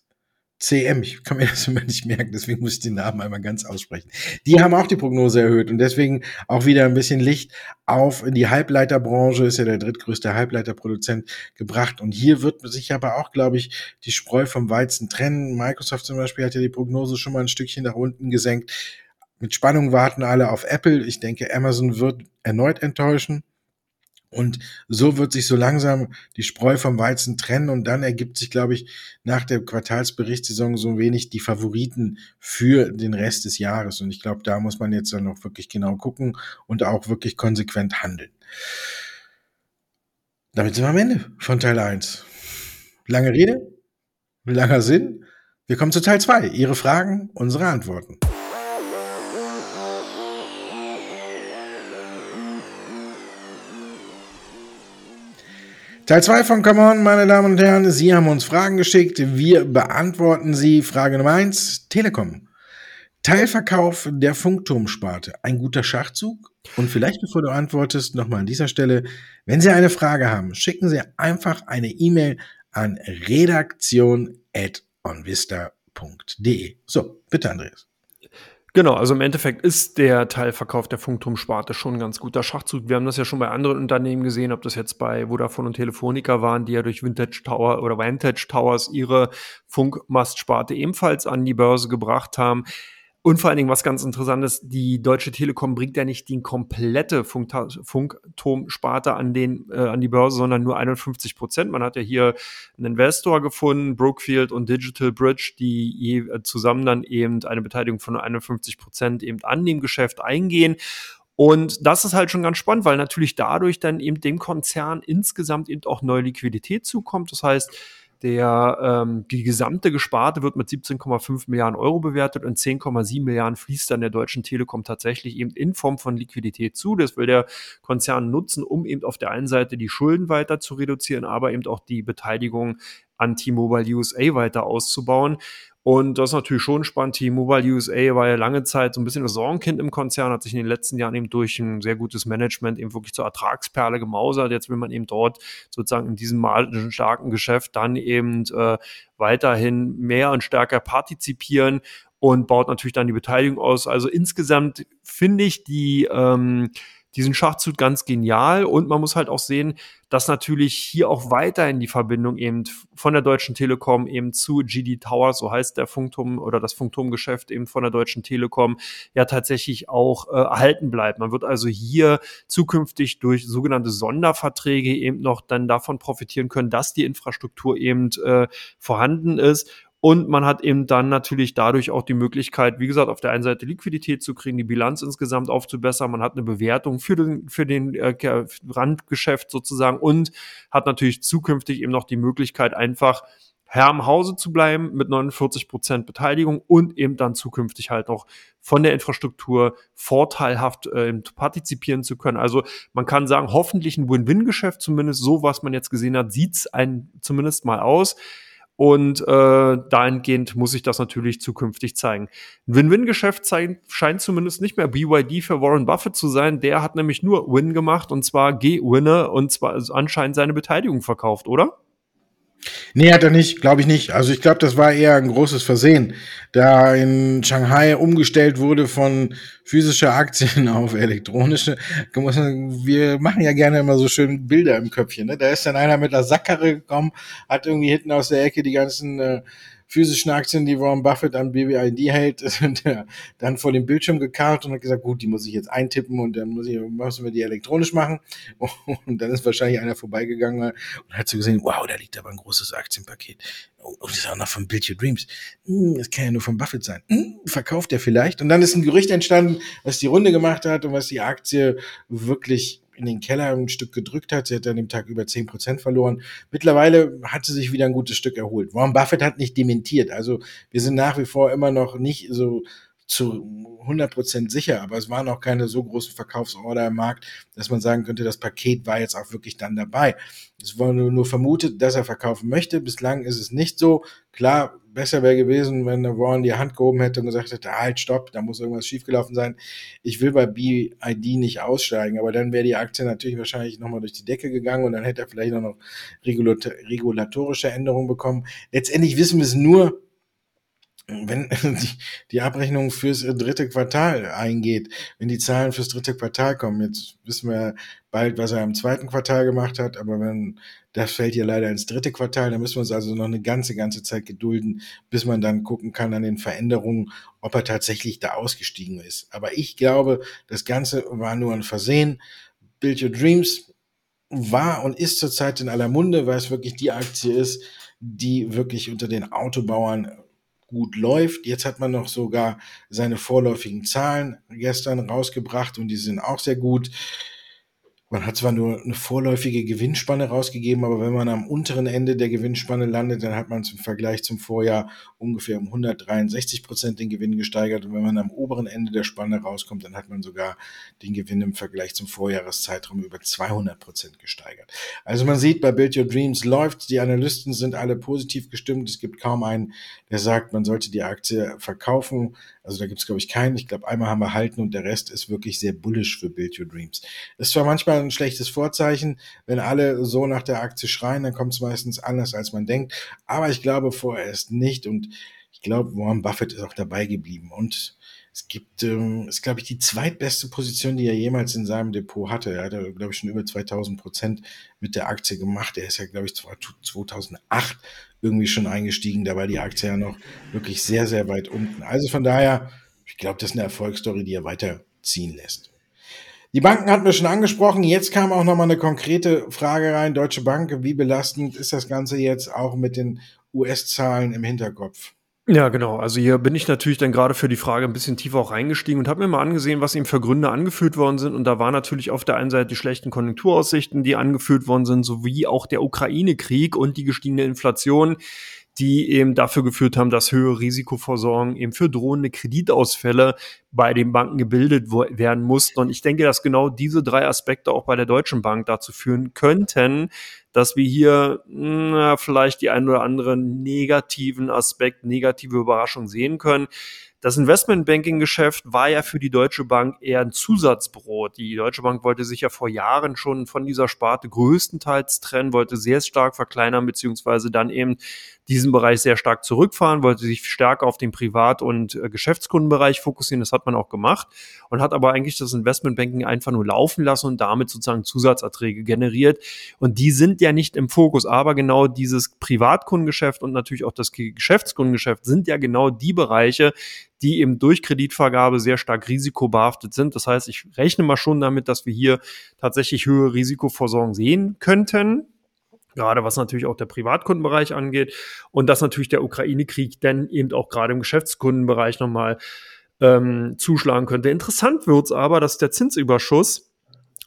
CM, ich kann mir das immer nicht merken, deswegen muss ich den Namen einmal ganz aussprechen. Die haben auch die Prognose erhöht und deswegen auch wieder ein bisschen Licht auf die Halbleiterbranche, ist ja der drittgrößte Halbleiterproduzent gebracht. Und hier wird sich aber auch, glaube ich, die Spreu vom Weizen trennen. Microsoft zum Beispiel hat ja die Prognose schon mal ein Stückchen nach unten gesenkt. Mit Spannung warten alle auf Apple. Ich denke, Amazon wird erneut enttäuschen. Und so wird sich so langsam die Spreu vom Weizen trennen und dann ergibt sich, glaube ich, nach der Quartalsberichtssaison so wenig die Favoriten für den Rest des Jahres. Und ich glaube, da muss man jetzt dann noch wirklich genau gucken und auch wirklich konsequent handeln. Damit sind wir am Ende von Teil 1. Lange Rede, langer Sinn. Wir kommen zu Teil 2. Ihre Fragen, unsere Antworten. Teil 2 von Come On, meine Damen und Herren. Sie haben uns Fragen geschickt. Wir beantworten sie. Frage Nummer 1, Telekom. Teilverkauf der Funkturmsparte. Ein guter Schachzug? Und vielleicht, bevor du antwortest, nochmal an dieser Stelle, wenn Sie eine Frage haben, schicken Sie einfach eine E-Mail an redaktion.onvista.de. So, bitte, Andreas.
Genau, also im Endeffekt ist der Teilverkauf der Funkturmsparte schon ein ganz guter Schachzug. Wir haben das ja schon bei anderen Unternehmen gesehen, ob das jetzt bei Vodafone und Telefonica waren, die ja durch Vintage Tower oder Vantage Towers ihre Funkmastsparte ebenfalls an die Börse gebracht haben. Und vor allen Dingen, was ganz interessant ist, die Deutsche Telekom bringt ja nicht die komplette Funkturmsparte an, den, äh, an die Börse, sondern nur 51 Prozent. Man hat ja hier einen Investor gefunden, Brookfield und Digital Bridge, die je, äh, zusammen dann eben eine Beteiligung von 51 Prozent eben an dem Geschäft eingehen. Und das ist halt schon ganz spannend, weil natürlich dadurch dann eben dem Konzern insgesamt eben auch neue Liquidität zukommt. Das heißt, der, ähm, die gesamte Gesparte wird mit 17,5 Milliarden Euro bewertet und 10,7 Milliarden fließt dann der Deutschen Telekom tatsächlich eben in Form von Liquidität zu. Das will der Konzern nutzen, um eben auf der einen Seite die Schulden weiter zu reduzieren, aber eben auch die Beteiligung an T-Mobile USA weiter auszubauen. Und das ist natürlich schon spannend. T-Mobile USA war ja lange Zeit so ein bisschen das Sorgenkind im Konzern, hat sich in den letzten Jahren eben durch ein sehr gutes Management eben wirklich zur Ertragsperle gemausert. Jetzt will man eben dort sozusagen in diesem starken Geschäft dann eben äh, weiterhin mehr und stärker partizipieren und baut natürlich dann die Beteiligung aus. Also insgesamt finde ich die ähm, diesen Schachzug ganz genial und man muss halt auch sehen, dass natürlich hier auch weiterhin die Verbindung eben von der Deutschen Telekom eben zu GD Towers, so heißt der Funkturm oder das Funkturmgeschäft eben von der Deutschen Telekom, ja tatsächlich auch äh, erhalten bleibt. Man wird also hier zukünftig durch sogenannte Sonderverträge eben noch dann davon profitieren können, dass die Infrastruktur eben äh, vorhanden ist und man hat eben dann natürlich dadurch auch die Möglichkeit, wie gesagt, auf der einen Seite Liquidität zu kriegen, die Bilanz insgesamt aufzubessern. Man hat eine Bewertung für den, für den äh, Randgeschäft sozusagen und hat natürlich zukünftig eben noch die Möglichkeit, einfach Herr im Hause zu bleiben mit 49 Prozent Beteiligung und eben dann zukünftig halt auch von der Infrastruktur vorteilhaft äh, partizipieren zu können. Also man kann sagen, hoffentlich ein Win-Win-Geschäft, zumindest so, was man jetzt gesehen hat, sieht's ein zumindest mal aus. Und äh, dahingehend muss ich das natürlich zukünftig zeigen. Ein Win-Win-Geschäft scheint zumindest nicht mehr BYD für Warren Buffett zu sein. Der hat nämlich nur Win gemacht und zwar G-Winner und zwar anscheinend seine Beteiligung verkauft, oder?
Nee, hat er nicht, glaube ich nicht. Also ich glaube, das war eher ein großes Versehen, da in Shanghai umgestellt wurde von physischer Aktien [laughs] auf elektronische. Wir machen ja gerne immer so schön Bilder im Köpfchen. Ne? Da ist dann einer mit einer Sackkarre gekommen, hat irgendwie hinten aus der Ecke die ganzen äh, physischen Aktien, die Warren Buffett an BBID hält, [laughs] sind dann vor dem Bildschirm gekarrt und hat gesagt, gut, die muss ich jetzt eintippen und dann muss ich, müssen wir die elektronisch machen. [laughs] Und dann ist wahrscheinlich einer vorbeigegangen und hat so gesehen, wow, da liegt aber ein großes Aktienpaket. Oh, und das ist auch noch von Build Your Dreams. Hm, das kann ja nur von Buffett sein. Hm, verkauft er vielleicht? Und dann ist ein Gerücht entstanden, was die Runde gemacht hat und was die Aktie wirklich in den Keller ein Stück gedrückt hat. Sie hat an dem Tag über zehn Prozent verloren. Mittlerweile hat sie sich wieder ein gutes Stück erholt. Warren Buffett hat nicht dementiert. Also wir sind nach wie vor immer noch nicht so zu 100% sicher, aber es waren auch keine so großen Verkaufsorder im Markt, dass man sagen könnte, das Paket war jetzt auch wirklich dann dabei. Es wurde nur vermutet, dass er verkaufen möchte. Bislang ist es nicht so. Klar, besser wäre gewesen, wenn Warren die Hand gehoben hätte und gesagt hätte, halt, stopp, da muss irgendwas schiefgelaufen sein. Ich will bei BID nicht aussteigen, aber dann wäre die Aktie natürlich wahrscheinlich nochmal durch die Decke gegangen und dann hätte er vielleicht auch noch regulatorische Änderungen bekommen. Letztendlich wissen wir es nur, wenn [laughs] die, die Abrechnung fürs dritte Quartal eingeht, wenn die Zahlen fürs dritte Quartal kommen, jetzt wissen wir bald, was er im zweiten Quartal gemacht hat, aber wenn das fällt hier leider ins dritte Quartal, dann müssen wir uns also noch eine ganze, ganze Zeit gedulden, bis man dann gucken kann an den Veränderungen, ob er tatsächlich da ausgestiegen ist. Aber ich glaube, das Ganze war nur ein Versehen. Build Your Dreams war und ist zurzeit in aller Munde, weil es wirklich die Aktie ist, die wirklich unter den Autobauern gut läuft. Jetzt hat man noch sogar seine vorläufigen Zahlen gestern rausgebracht und die sind auch sehr gut. Man hat zwar nur eine vorläufige Gewinnspanne rausgegeben, aber wenn man am unteren Ende der Gewinnspanne landet, dann hat man zum Vergleich zum Vorjahr ungefähr um 163 Prozent den Gewinn gesteigert. Und wenn man am oberen Ende der Spanne rauskommt, dann hat man sogar den Gewinn im Vergleich zum Vorjahreszeitraum über 200 Prozent gesteigert. Also man sieht, bei Build Your Dreams läuft, die Analysten sind alle positiv gestimmt. Es gibt kaum einen, der sagt, man sollte die Aktie verkaufen. Also da gibt es, glaube ich, keinen. Ich glaube, einmal haben wir halten und der Rest ist wirklich sehr bullish für Build Your Dreams. Ist zwar manchmal ein schlechtes Vorzeichen, wenn alle so nach der Aktie schreien, dann kommt es meistens anders, als man denkt. Aber ich glaube vorerst nicht und ich glaube, Warren Buffett ist auch dabei geblieben und es gibt, ähm, ist glaube ich die zweitbeste Position, die er jemals in seinem Depot hatte. Er hat, glaube ich, schon über 2000 Prozent mit der Aktie gemacht. Er ist ja, glaube ich, 2008 irgendwie schon eingestiegen. Da war die Aktie ja noch wirklich sehr, sehr weit unten. Also von daher, ich glaube, das ist eine Erfolgsstory, die er weiterziehen lässt. Die Banken hatten wir schon angesprochen. Jetzt kam auch nochmal eine konkrete Frage rein. Deutsche Bank, wie belastend ist das Ganze jetzt auch mit den US-Zahlen im Hinterkopf?
Ja, genau. Also hier bin ich natürlich dann gerade für die Frage ein bisschen tiefer auch reingestiegen und habe mir mal angesehen, was eben für Gründe angeführt worden sind. Und da war natürlich auf der einen Seite die schlechten Konjunkturaussichten, die angeführt worden sind, sowie auch der Ukraine-Krieg und die gestiegene Inflation die eben dafür geführt haben, dass höhere Risikovorsorgen eben für drohende Kreditausfälle bei den Banken gebildet werden mussten. Und ich denke, dass genau diese drei Aspekte auch bei der Deutschen Bank dazu führen könnten, dass wir hier na, vielleicht die ein oder andere negativen Aspekt, negative Überraschung sehen können. Das Investmentbanking-Geschäft war ja für die Deutsche Bank eher ein Zusatzbrot. Die Deutsche Bank wollte sich ja vor Jahren schon von dieser Sparte größtenteils trennen, wollte sehr stark verkleinern, beziehungsweise dann eben diesen Bereich sehr stark zurückfahren, wollte sich stärker auf den Privat- und äh, Geschäftskundenbereich fokussieren. Das hat man auch gemacht und hat aber eigentlich das Investmentbanking einfach nur laufen lassen und damit sozusagen Zusatzerträge generiert. Und die sind ja nicht im Fokus, aber genau dieses Privatkundengeschäft und natürlich auch das Geschäftskundengeschäft sind ja genau die Bereiche, die eben durch Kreditvergabe sehr stark risikobehaftet sind. Das heißt, ich rechne mal schon damit, dass wir hier tatsächlich höhere Risikoversorgung sehen könnten gerade was natürlich auch der Privatkundenbereich angeht und dass natürlich der Ukraine-Krieg dann eben auch gerade im Geschäftskundenbereich nochmal ähm, zuschlagen könnte. Interessant wird's aber, dass der Zinsüberschuss,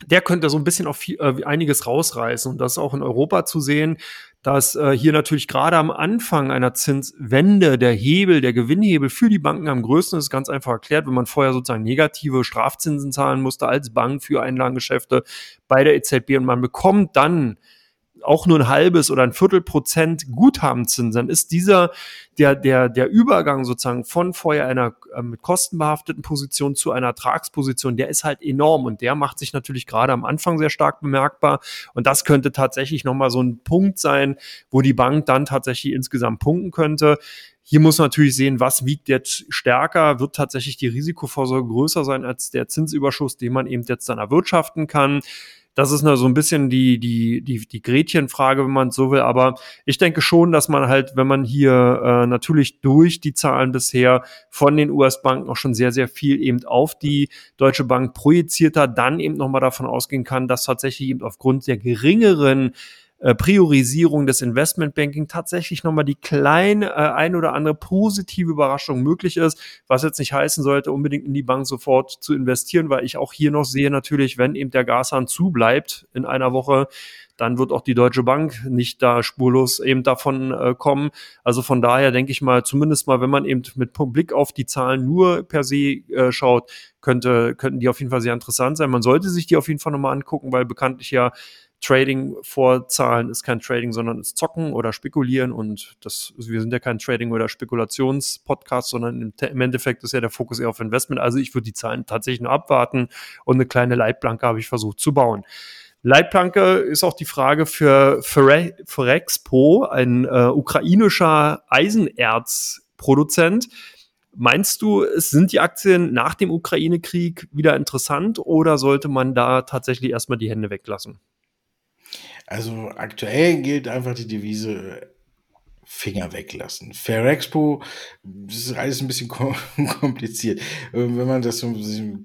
der könnte so ein bisschen auf viel, äh, einiges rausreißen und das ist auch in Europa zu sehen, dass äh, hier natürlich gerade am Anfang einer Zinswende der Hebel, der Gewinnhebel für die Banken am größten ist, ganz einfach erklärt, wenn man vorher sozusagen negative Strafzinsen zahlen musste als Bank für Einlagengeschäfte bei der EZB und man bekommt dann auch nur ein halbes oder ein Viertel Prozent Guthabenzins, dann ist dieser, der, der, der Übergang sozusagen von vorher einer äh, mit kostenbehafteten Position zu einer Ertragsposition, der ist halt enorm und der macht sich natürlich gerade am Anfang sehr stark bemerkbar und das könnte tatsächlich nochmal so ein Punkt sein, wo die Bank dann tatsächlich insgesamt punkten könnte. Hier muss man natürlich sehen, was wiegt jetzt stärker, wird tatsächlich die Risikovorsorge größer sein als der Zinsüberschuss, den man eben jetzt dann erwirtschaften kann. Das ist nur so ein bisschen die, die, die, die Gretchenfrage, wenn man so will. Aber ich denke schon, dass man halt, wenn man hier äh, natürlich durch die Zahlen bisher von den US-Banken auch schon sehr, sehr viel eben auf die Deutsche Bank projiziert hat, dann eben nochmal davon ausgehen kann, dass tatsächlich eben aufgrund der geringeren äh, Priorisierung des Investmentbanking tatsächlich nochmal die kleine äh, ein oder andere positive Überraschung möglich ist, was jetzt nicht heißen sollte, unbedingt in die Bank sofort zu investieren, weil ich auch hier noch sehe natürlich, wenn eben der Gashahn zu bleibt in einer Woche, dann wird auch die Deutsche Bank nicht da spurlos eben davon äh, kommen. Also von daher denke ich mal, zumindest mal, wenn man eben mit Blick auf die Zahlen nur per se äh, schaut, könnte, könnten die auf jeden Fall sehr interessant sein. Man sollte sich die auf jeden Fall nochmal angucken, weil bekanntlich ja Trading vorzahlen ist kein Trading, sondern ist Zocken oder Spekulieren und das, wir sind ja kein Trading- oder Spekulationspodcast, sondern im, Endeffekt ist ja der Fokus eher auf Investment. Also ich würde die Zahlen tatsächlich nur abwarten und eine kleine Leitplanke habe ich versucht zu bauen. Leitplanke ist auch die Frage für Ferexpo, ein äh, ukrainischer Eisenerzproduzent. Meinst du, es sind die Aktien nach dem Ukraine-Krieg wieder interessant oder sollte man da tatsächlich erstmal die Hände weglassen?
Also aktuell gilt einfach die Devise Finger weglassen. Fair Expo, das ist alles ein bisschen [laughs] kompliziert. Ähm, wenn man das so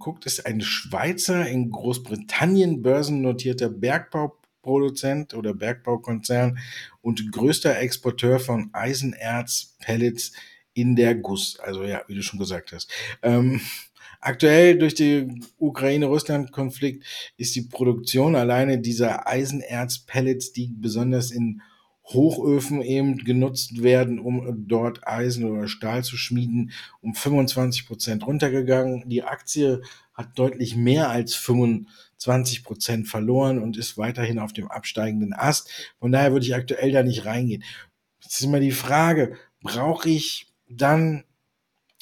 guckt, ist ein Schweizer in Großbritannien börsennotierter Bergbauproduzent oder Bergbaukonzern und größter Exporteur von Eisenerz, Pellets in der Guss. Also ja, wie du schon gesagt hast. Ähm, aktuell durch den Ukraine-Russland-Konflikt ist die Produktion alleine dieser Eisenerz-Pellets, die besonders in Hochöfen eben genutzt werden, um dort Eisen oder Stahl zu schmieden, um 25 Prozent runtergegangen. Die Aktie hat deutlich mehr als 25 Prozent verloren und ist weiterhin auf dem absteigenden Ast. Von daher würde ich aktuell da nicht reingehen. Jetzt ist immer die Frage, brauche ich dann,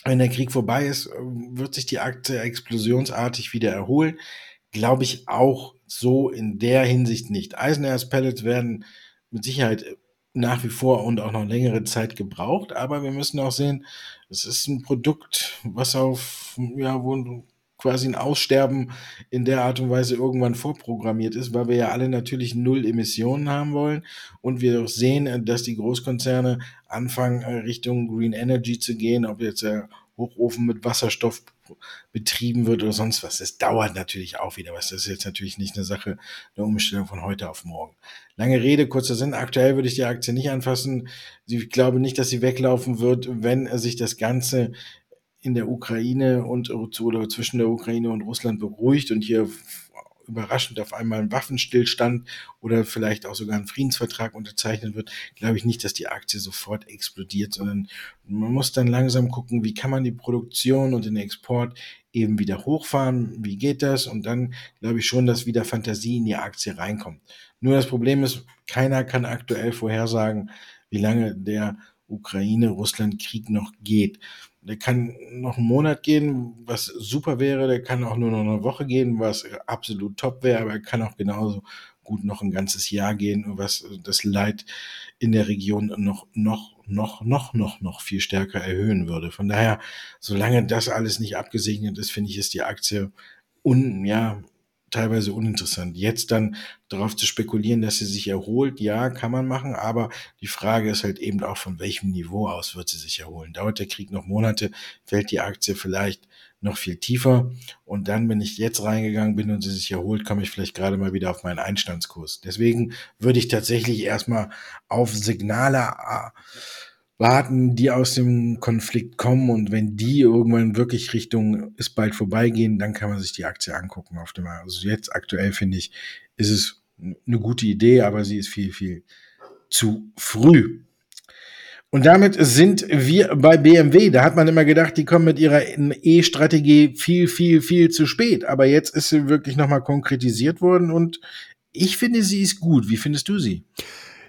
wenn der Krieg vorbei ist, wird sich die Aktie explosionsartig wieder erholen? Glaube ich auch so in der Hinsicht nicht. Eisenerz-Pellets werden mit Sicherheit nach wie vor und auch noch längere Zeit gebraucht, aber wir müssen auch sehen, es ist ein Produkt, was auf, ja, wo quasi ein Aussterben in der Art und Weise irgendwann vorprogrammiert ist, weil wir ja alle natürlich null Emissionen haben wollen und wir sehen, dass die Großkonzerne anfangen, Richtung Green Energy zu gehen, ob jetzt der Hochofen mit Wasserstoff betrieben wird oder sonst was. Es dauert natürlich auch wieder was. Das ist jetzt natürlich nicht eine Sache der Umstellung von heute auf morgen. Lange Rede, kurzer Sinn. Aktuell würde ich die Aktie nicht anfassen. Ich glaube nicht, dass sie weglaufen wird, wenn sich das Ganze in der Ukraine und oder zwischen der Ukraine und Russland beruhigt und hier überraschend auf einmal ein Waffenstillstand oder vielleicht auch sogar ein Friedensvertrag unterzeichnet wird, glaube ich nicht, dass die Aktie sofort explodiert, sondern man muss dann langsam gucken, wie kann man die Produktion und den Export eben wieder hochfahren, wie geht das und dann glaube ich schon, dass wieder Fantasie in die Aktie reinkommt. Nur das Problem ist, keiner kann aktuell vorhersagen, wie lange der Ukraine-Russland-Krieg noch geht. Der kann noch einen Monat gehen, was super wäre. Der kann auch nur noch eine Woche gehen, was absolut top wäre. Aber er kann auch genauso gut noch ein ganzes Jahr gehen, was das Leid in der Region noch, noch, noch, noch, noch, noch viel stärker erhöhen würde. Von daher, solange das alles nicht abgesegnet ist, finde ich, ist die Aktie un, ja, teilweise uninteressant. Jetzt dann darauf zu spekulieren, dass sie sich erholt, ja, kann man machen, aber die Frage ist halt eben auch, von welchem Niveau aus wird sie sich erholen. Dauert der Krieg noch Monate, fällt die Aktie vielleicht noch viel tiefer und dann, wenn ich jetzt reingegangen bin und sie sich erholt, komme ich vielleicht gerade mal wieder auf meinen Einstandskurs. Deswegen würde ich tatsächlich erstmal auf Signale äh, warten, die aus dem Konflikt kommen und wenn die irgendwann wirklich Richtung ist bald vorbeigehen, dann kann man sich die Aktie angucken auf dem Also jetzt aktuell finde ich, ist es eine gute Idee, aber sie ist viel, viel zu früh. Und damit sind wir bei BMW. Da hat man immer gedacht, die kommen mit ihrer E-Strategie viel, viel, viel zu spät. Aber jetzt ist sie wirklich nochmal konkretisiert worden und ich finde, sie ist gut. Wie findest du sie?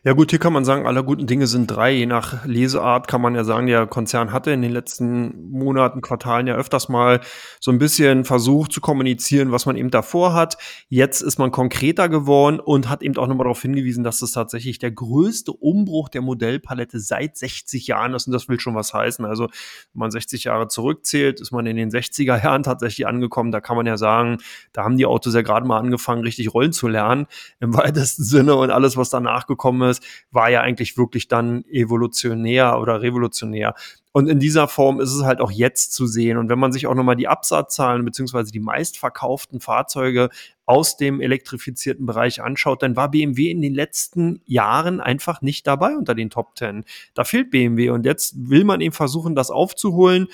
Ja gut, hier kann man sagen, alle guten Dinge sind drei. Je nach Leseart kann man ja sagen, der Konzern hatte in den letzten Monaten, Quartalen ja öfters mal so ein bisschen versucht zu kommunizieren, was man eben davor hat. Jetzt ist man konkreter geworden und hat eben auch nochmal darauf hingewiesen, dass das tatsächlich der größte Umbruch der Modellpalette seit 60 Jahren ist. Und das will schon was heißen. Also wenn man 60 Jahre zurückzählt, ist man in den 60er Jahren tatsächlich angekommen. Da kann man ja sagen, da haben die Autos ja gerade mal angefangen, richtig rollen zu lernen im weitesten Sinne und alles, was danach gekommen ist ist, war ja eigentlich wirklich dann evolutionär oder revolutionär. Und in dieser Form ist es halt auch jetzt zu sehen. Und wenn man sich auch nochmal die Absatzzahlen beziehungsweise die meistverkauften Fahrzeuge aus dem elektrifizierten Bereich anschaut, dann war BMW in den letzten Jahren einfach nicht dabei unter den Top Ten. Da fehlt BMW und jetzt will man eben versuchen, das aufzuholen.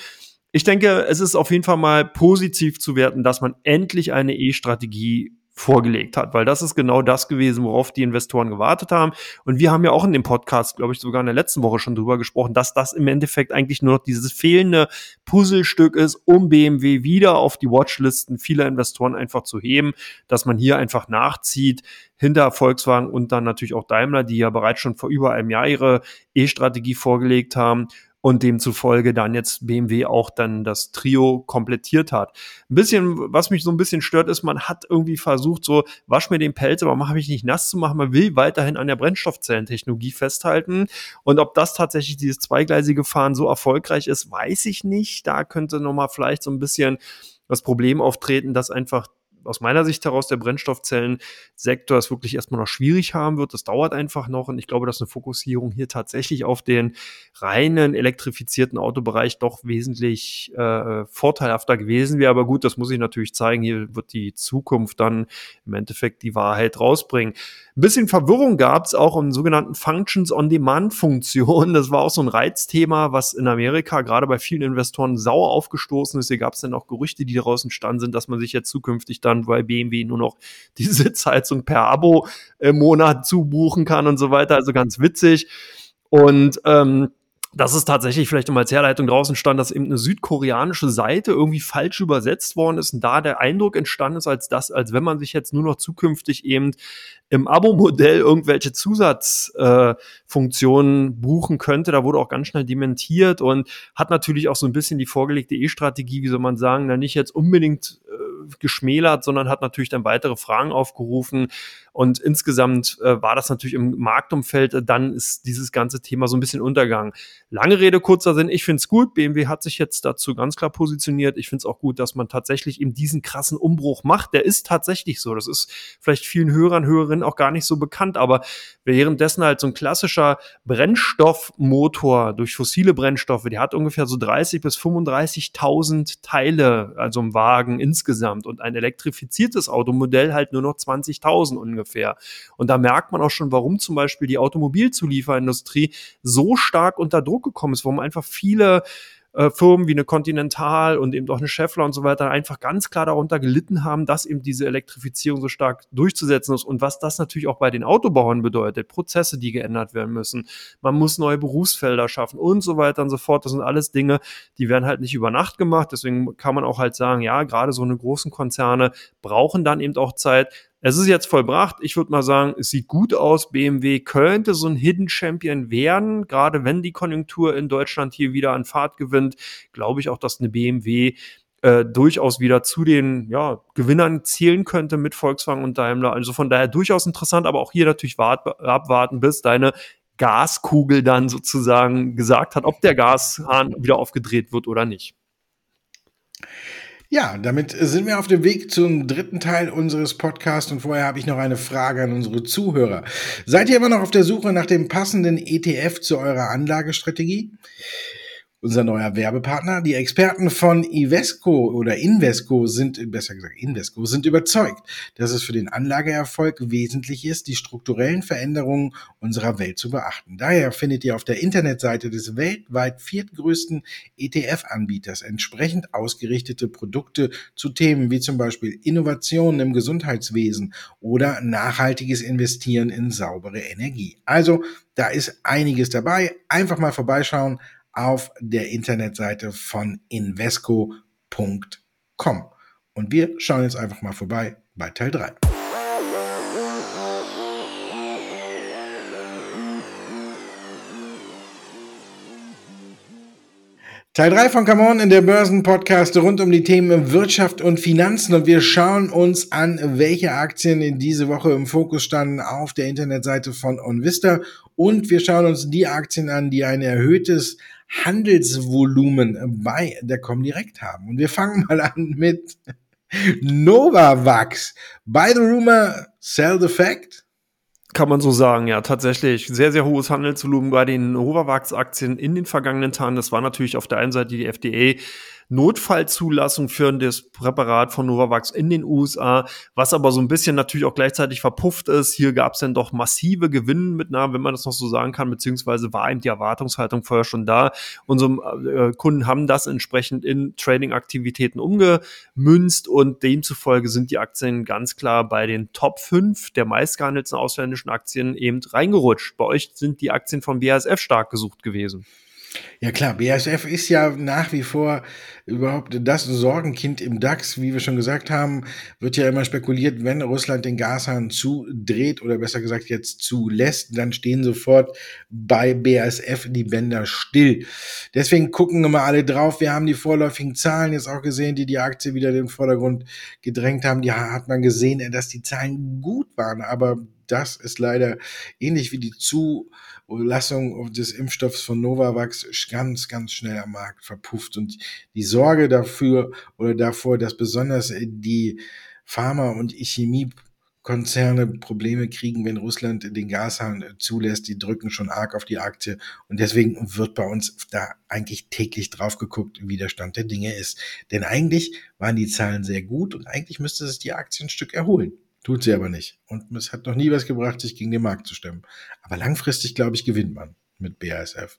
Ich denke, es ist auf jeden Fall mal positiv zu werten, dass man endlich eine E-Strategie vorgelegt hat, weil das ist genau das gewesen, worauf die Investoren gewartet haben. Und wir haben ja auch in dem Podcast, glaube ich, sogar in der letzten Woche schon drüber gesprochen, dass das im Endeffekt eigentlich nur noch dieses fehlende Puzzlestück ist, um BMW wieder auf die Watchlisten vieler Investoren einfach zu heben, dass man hier einfach nachzieht hinter Volkswagen und dann natürlich auch Daimler, die ja bereits schon vor über einem Jahr ihre E-Strategie vorgelegt haben und demzufolge dann jetzt BMW auch dann das Trio komplettiert hat. Ein bisschen, was mich so ein bisschen stört, ist, man hat irgendwie versucht, so, wasch mir den Pelz, aber mach mich nicht nass zu machen. Man will weiterhin an der Brennstoffzellentechnologie festhalten. Und ob das tatsächlich dieses zweigleisige Fahren so erfolgreich ist, weiß ich nicht. Da könnte nochmal vielleicht so ein bisschen das Problem auftreten, dass einfach aus meiner Sicht heraus der Brennstoffzellensektor es wirklich erstmal noch schwierig haben wird. Das dauert einfach noch und ich glaube, dass eine Fokussierung hier tatsächlich auf den reinen elektrifizierten Autobereich doch wesentlich äh, vorteilhafter gewesen wäre. Aber gut, das muss ich natürlich zeigen. Hier wird die Zukunft dann im Endeffekt die Wahrheit rausbringen. Ein bisschen Verwirrung gab es auch im sogenannten Functions-on-Demand-Funktionen. Das war auch so ein Reizthema, was in Amerika gerade bei vielen Investoren sauer aufgestoßen ist. Hier gab es dann auch Gerüchte, die daraus entstanden sind, dass man sich jetzt zukünftig dann bei BMW nur noch [laughs] die Sitzheizung per Abo im Monat zubuchen kann und so weiter. Also ganz witzig. Und ähm, dass es tatsächlich vielleicht immer als Herleitung draußen stand, dass eben eine südkoreanische Seite irgendwie falsch übersetzt worden ist und da der Eindruck entstanden ist, als das, als wenn man sich jetzt nur noch zukünftig eben im Abo-Modell irgendwelche Zusatzfunktionen äh, buchen könnte. Da wurde auch ganz schnell dementiert und hat natürlich auch so ein bisschen die vorgelegte E-Strategie, wie soll man sagen, da nicht jetzt unbedingt äh, geschmälert, sondern hat natürlich dann weitere Fragen aufgerufen. Und insgesamt äh, war das natürlich im Marktumfeld, äh, dann ist dieses ganze Thema so ein bisschen untergegangen. Lange Rede, kurzer Sinn, ich finde es gut. BMW hat sich jetzt dazu ganz klar positioniert. Ich finde es auch gut, dass man tatsächlich eben diesen krassen Umbruch macht. Der ist tatsächlich so. Das ist vielleicht vielen Hörern, Hörerinnen auch gar nicht so bekannt, aber währenddessen halt so ein klassischer Brennstoffmotor durch fossile Brennstoffe, der hat ungefähr so 30 bis 35.000 Teile, also im Wagen insgesamt und ein elektrifiziertes Automodell halt nur noch 20.000 ungefähr. Und da merkt man auch schon, warum zum Beispiel die Automobilzulieferindustrie so stark unter Druck gekommen ist, warum einfach viele äh, Firmen wie eine Continental und eben auch eine Schaeffler und so weiter einfach ganz klar darunter gelitten haben, dass eben diese Elektrifizierung so stark durchzusetzen ist und was das natürlich auch bei den Autobauern bedeutet, Prozesse, die geändert werden müssen, man muss neue Berufsfelder schaffen und so weiter und so fort. Das sind alles Dinge, die werden halt nicht über Nacht gemacht. Deswegen kann man auch halt sagen, ja, gerade so eine großen Konzerne brauchen dann eben auch Zeit, es ist jetzt vollbracht. Ich würde mal sagen, es sieht gut aus. BMW könnte so ein Hidden Champion werden. Gerade wenn die Konjunktur in Deutschland hier wieder an Fahrt gewinnt, glaube ich auch, dass eine BMW äh, durchaus wieder zu den ja, Gewinnern zählen könnte mit Volkswagen und Daimler. Also von daher durchaus interessant, aber auch hier natürlich wart, abwarten, bis deine Gaskugel dann sozusagen gesagt hat, ob der Gashahn wieder aufgedreht wird oder nicht.
Ja, damit sind wir auf dem Weg zum dritten Teil unseres Podcasts und vorher habe ich noch eine Frage an unsere Zuhörer. Seid ihr immer noch auf der Suche nach dem passenden ETF zu eurer Anlagestrategie? Unser neuer Werbepartner. Die Experten von Ivesco oder Invesco sind, besser gesagt Invesco, sind überzeugt, dass es für den Anlageerfolg wesentlich ist, die strukturellen Veränderungen unserer Welt zu beachten. Daher findet ihr auf der Internetseite des weltweit viertgrößten ETF-Anbieters entsprechend ausgerichtete Produkte zu Themen wie zum Beispiel Innovationen im Gesundheitswesen oder nachhaltiges Investieren in saubere Energie. Also, da ist einiges dabei. Einfach mal vorbeischauen auf der Internetseite von invesco.com. Und wir schauen jetzt einfach mal vorbei bei Teil 3. Teil 3 von Come On in der Börsen-Podcast rund um die Themen Wirtschaft und Finanzen und wir schauen uns an, welche Aktien in diese Woche im Fokus standen auf der Internetseite von OnVista und wir schauen uns die Aktien an, die ein erhöhtes Handelsvolumen bei der Comdirect haben. Und wir fangen mal an mit Novavax. Buy the rumor, sell the fact.
Kann man so sagen, ja, tatsächlich. Sehr, sehr hohes Handelsvolumen bei den Novavax-Aktien in den vergangenen Tagen. Das war natürlich auf der einen Seite die FDA Notfallzulassung für das Präparat von Novavax in den USA, was aber so ein bisschen natürlich auch gleichzeitig verpufft ist. Hier gab es dann doch massive Gewinnmitnahmen, wenn man das noch so sagen kann, beziehungsweise war eben die Erwartungshaltung vorher schon da. Unsere äh, Kunden haben das entsprechend in Trading-Aktivitäten umgemünzt und demzufolge sind die Aktien ganz klar bei den Top 5 der meistgehandelten ausländischen Aktien eben reingerutscht. Bei euch sind die Aktien von BASF stark gesucht gewesen.
Ja klar, BASF ist ja nach wie vor überhaupt das Sorgenkind im DAX. Wie wir schon gesagt haben, wird ja immer spekuliert, wenn Russland den Gashahn zudreht oder besser gesagt jetzt zulässt, dann stehen sofort bei BASF die Bänder still. Deswegen gucken immer alle drauf. Wir haben die vorläufigen Zahlen jetzt auch gesehen, die die Aktie wieder in den Vordergrund gedrängt haben. Die hat man gesehen, dass die Zahlen gut waren, aber das ist leider ähnlich wie die Zulassung des Impfstoffs von Novavax ganz, ganz schnell am Markt verpufft. Und die Sorge dafür oder davor, dass besonders die Pharma- und Chemie Konzerne Probleme kriegen, wenn Russland den Gashahn zulässt. Die drücken schon arg auf die Aktie. Und deswegen wird bei uns da eigentlich täglich drauf geguckt, wie der Stand der Dinge ist. Denn eigentlich waren die Zahlen sehr gut und eigentlich müsste es die Aktie ein Stück erholen. Tut sie aber nicht. Und es hat noch nie was gebracht, sich gegen den Markt zu stemmen. Aber langfristig, glaube ich, gewinnt man mit BASF.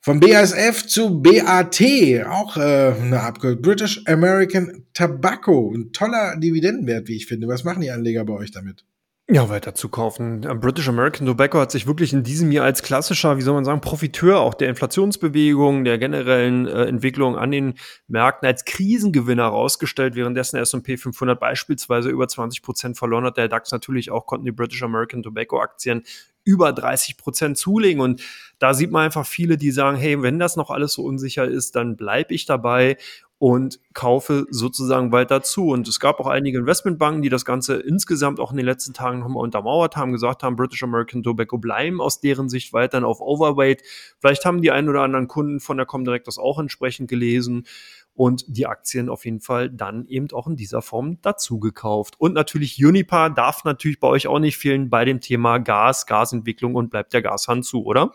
Von BASF zu BAT, auch äh, eine Abkürzung. British American Tobacco. Ein toller Dividendenwert, wie ich finde. Was machen die Anleger bei euch damit?
Ja, weiter zu kaufen. British American Tobacco hat sich wirklich in diesem Jahr als klassischer, wie soll man sagen, Profiteur auch der Inflationsbewegung, der generellen äh, Entwicklung an den Märkten als Krisengewinner herausgestellt, währenddessen der S&P 500 beispielsweise über 20 Prozent verloren hat. Der DAX natürlich auch konnten die British American Tobacco Aktien über 30 Prozent zulegen. Und da sieht man einfach viele, die sagen, hey, wenn das noch alles so unsicher ist, dann bleibe ich dabei und kaufe sozusagen weiter zu. Und es gab auch einige Investmentbanken, die das Ganze insgesamt auch in den letzten Tagen nochmal untermauert haben, gesagt haben, British American Tobacco bleiben aus deren Sicht weiterhin auf Overweight. Vielleicht haben die ein oder anderen Kunden von der Comdirect das auch entsprechend gelesen und die Aktien auf jeden Fall dann eben auch in dieser Form dazu gekauft. Und natürlich Unipa darf natürlich bei euch auch nicht fehlen bei dem Thema Gas, Gasentwicklung und bleibt der Gashahn zu, oder?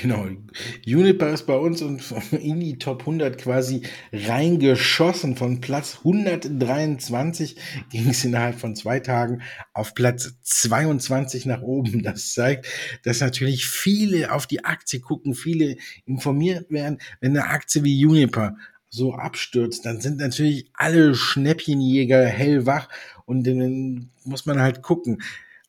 Genau. Juniper ist bei uns und in die Top 100 quasi reingeschossen. Von Platz 123 ging es innerhalb von zwei Tagen auf Platz 22 nach oben. Das zeigt, dass natürlich viele auf die Aktie gucken, viele informiert werden. Wenn eine Aktie wie Juniper so abstürzt, dann sind natürlich alle Schnäppchenjäger hellwach und dann muss man halt gucken.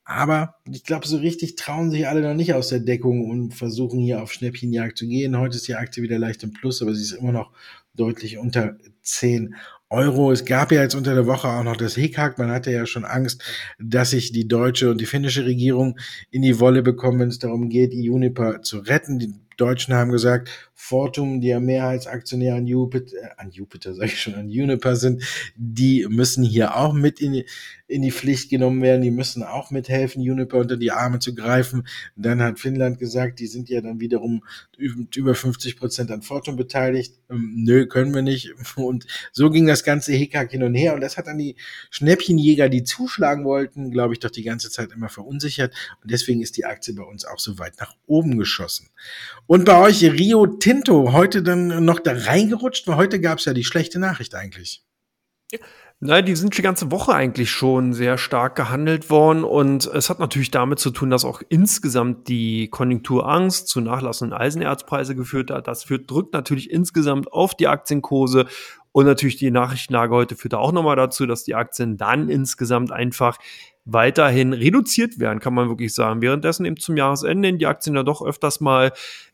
Aber ich glaube, so richtig trauen sich alle noch nicht aus der Deckung und versuchen hier auf Schnäppchenjagd zu gehen. Heute ist die Aktie wieder leicht im Plus, aber sie ist immer noch deutlich unter 10 Euro. Es gab ja jetzt unter der Woche auch noch das Hickhack. Man hatte ja schon Angst, dass sich die deutsche und die finnische Regierung in die Wolle bekommen, wenn es darum geht, die Juniper zu retten. Die Deutschen haben gesagt, Fortum, die ja Mehrheitsaktionär an Jupiter, äh, an Jupiter [laughs] sage ich schon, an Juniper sind, die müssen hier auch mit in, in die Pflicht genommen werden, die müssen auch mithelfen, Juniper unter die Arme zu greifen. Und dann hat Finnland gesagt, die sind ja dann wiederum über 50 Prozent an Fortum beteiligt. Ähm, nö, können wir nicht. [laughs] Und so ging das ganze Hickhack hin und her. Und das hat dann die Schnäppchenjäger, die zuschlagen wollten, glaube ich, doch die ganze Zeit immer verunsichert. Und deswegen ist die Aktie bei uns auch so weit nach oben geschossen. Und bei euch Rio Tinto heute dann noch da reingerutscht, weil heute gab es ja die schlechte Nachricht eigentlich.
Nein, die sind die ganze Woche eigentlich schon sehr stark gehandelt worden und es hat natürlich damit zu tun, dass auch insgesamt die Konjunkturangst zu nachlassenden Eisenerzpreise geführt hat. Das führt, drückt natürlich insgesamt auf die Aktienkurse und natürlich die Nachrichtenlage heute führt auch nochmal dazu, dass die Aktien dann insgesamt einfach weiterhin reduziert werden, kann man wirklich sagen. Währenddessen eben zum Jahresende die Aktien ja doch öfters mal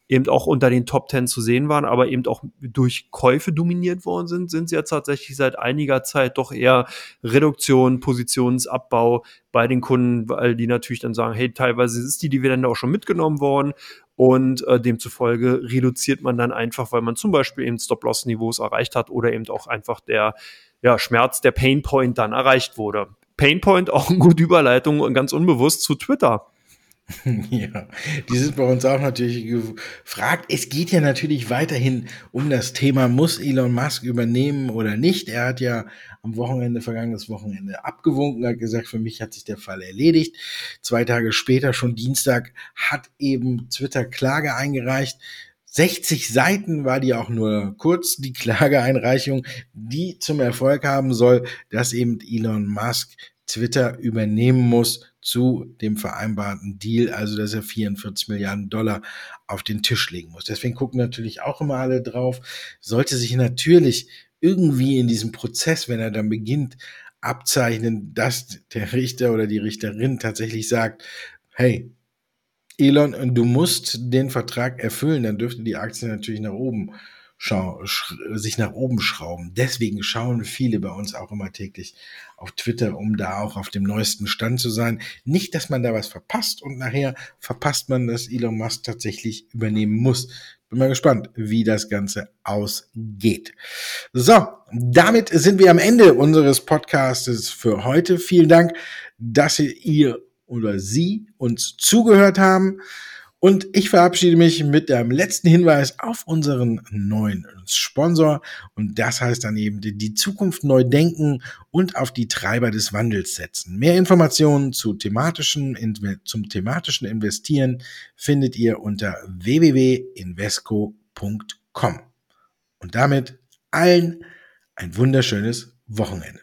eben auch unter den Top Ten zu sehen waren, aber eben auch durch Käufe dominiert worden sind, sind sie ja tatsächlich seit einiger Zeit doch eher Reduktion, Positionsabbau bei den Kunden, weil die natürlich dann sagen, hey, teilweise ist die Dividende auch schon mitgenommen worden und äh, demzufolge reduziert man dann einfach, weil man zum Beispiel eben Stop-Loss-Niveaus erreicht hat oder eben auch einfach der ja, Schmerz, der Painpoint dann erreicht wurde. Painpoint [laughs] auch eine gute Überleitung und ganz unbewusst zu Twitter. [laughs]
Ja, die sind bei uns auch natürlich gefragt. Es geht ja natürlich weiterhin um das Thema, muss Elon Musk übernehmen oder nicht? Er hat ja am Wochenende, vergangenes Wochenende abgewunken, hat gesagt, für mich hat sich der Fall erledigt. Zwei Tage später, schon Dienstag, hat eben Twitter Klage eingereicht. 60 Seiten war die auch nur kurz, die [laughs] Klageeinreichung, die zum Erfolg haben soll, dass eben Elon Musk Twitter übernehmen muss zu dem vereinbarten Deal, also dass er 44 Milliarden Dollar auf den Tisch legen muss. Deswegen gucken natürlich auch immer alle drauf. Sollte sich natürlich irgendwie in diesem Prozess, wenn er dann beginnt, abzeichnen, dass der Richter oder die Richterin tatsächlich sagt, hey, Elon, du musst den Vertrag erfüllen, dann dürfte die Aktie natürlich nach oben sich nach oben schrauben. Deswegen schauen viele bei uns auch immer täglich auf Twitter, um da auch auf dem neuesten Stand zu sein. Nicht, dass man da was verpasst und nachher verpasst man, dass Elon Musk tatsächlich übernehmen muss. Bin mal gespannt, wie das Ganze ausgeht. So, damit sind wir am Ende unseres Podcastes für heute. Vielen Dank, dass ihr oder Sie uns zugehört haben. Und ich verabschiede mich mit dem letzten Hinweis auf unseren neuen Sponsor. Und das heißt dann eben die Zukunft neu denken und auf die Treiber des Wandels setzen. Mehr Informationen zu thematischen, zum thematischen Investieren findet ihr unter www.invesco.com. Und damit allen ein wunderschönes Wochenende.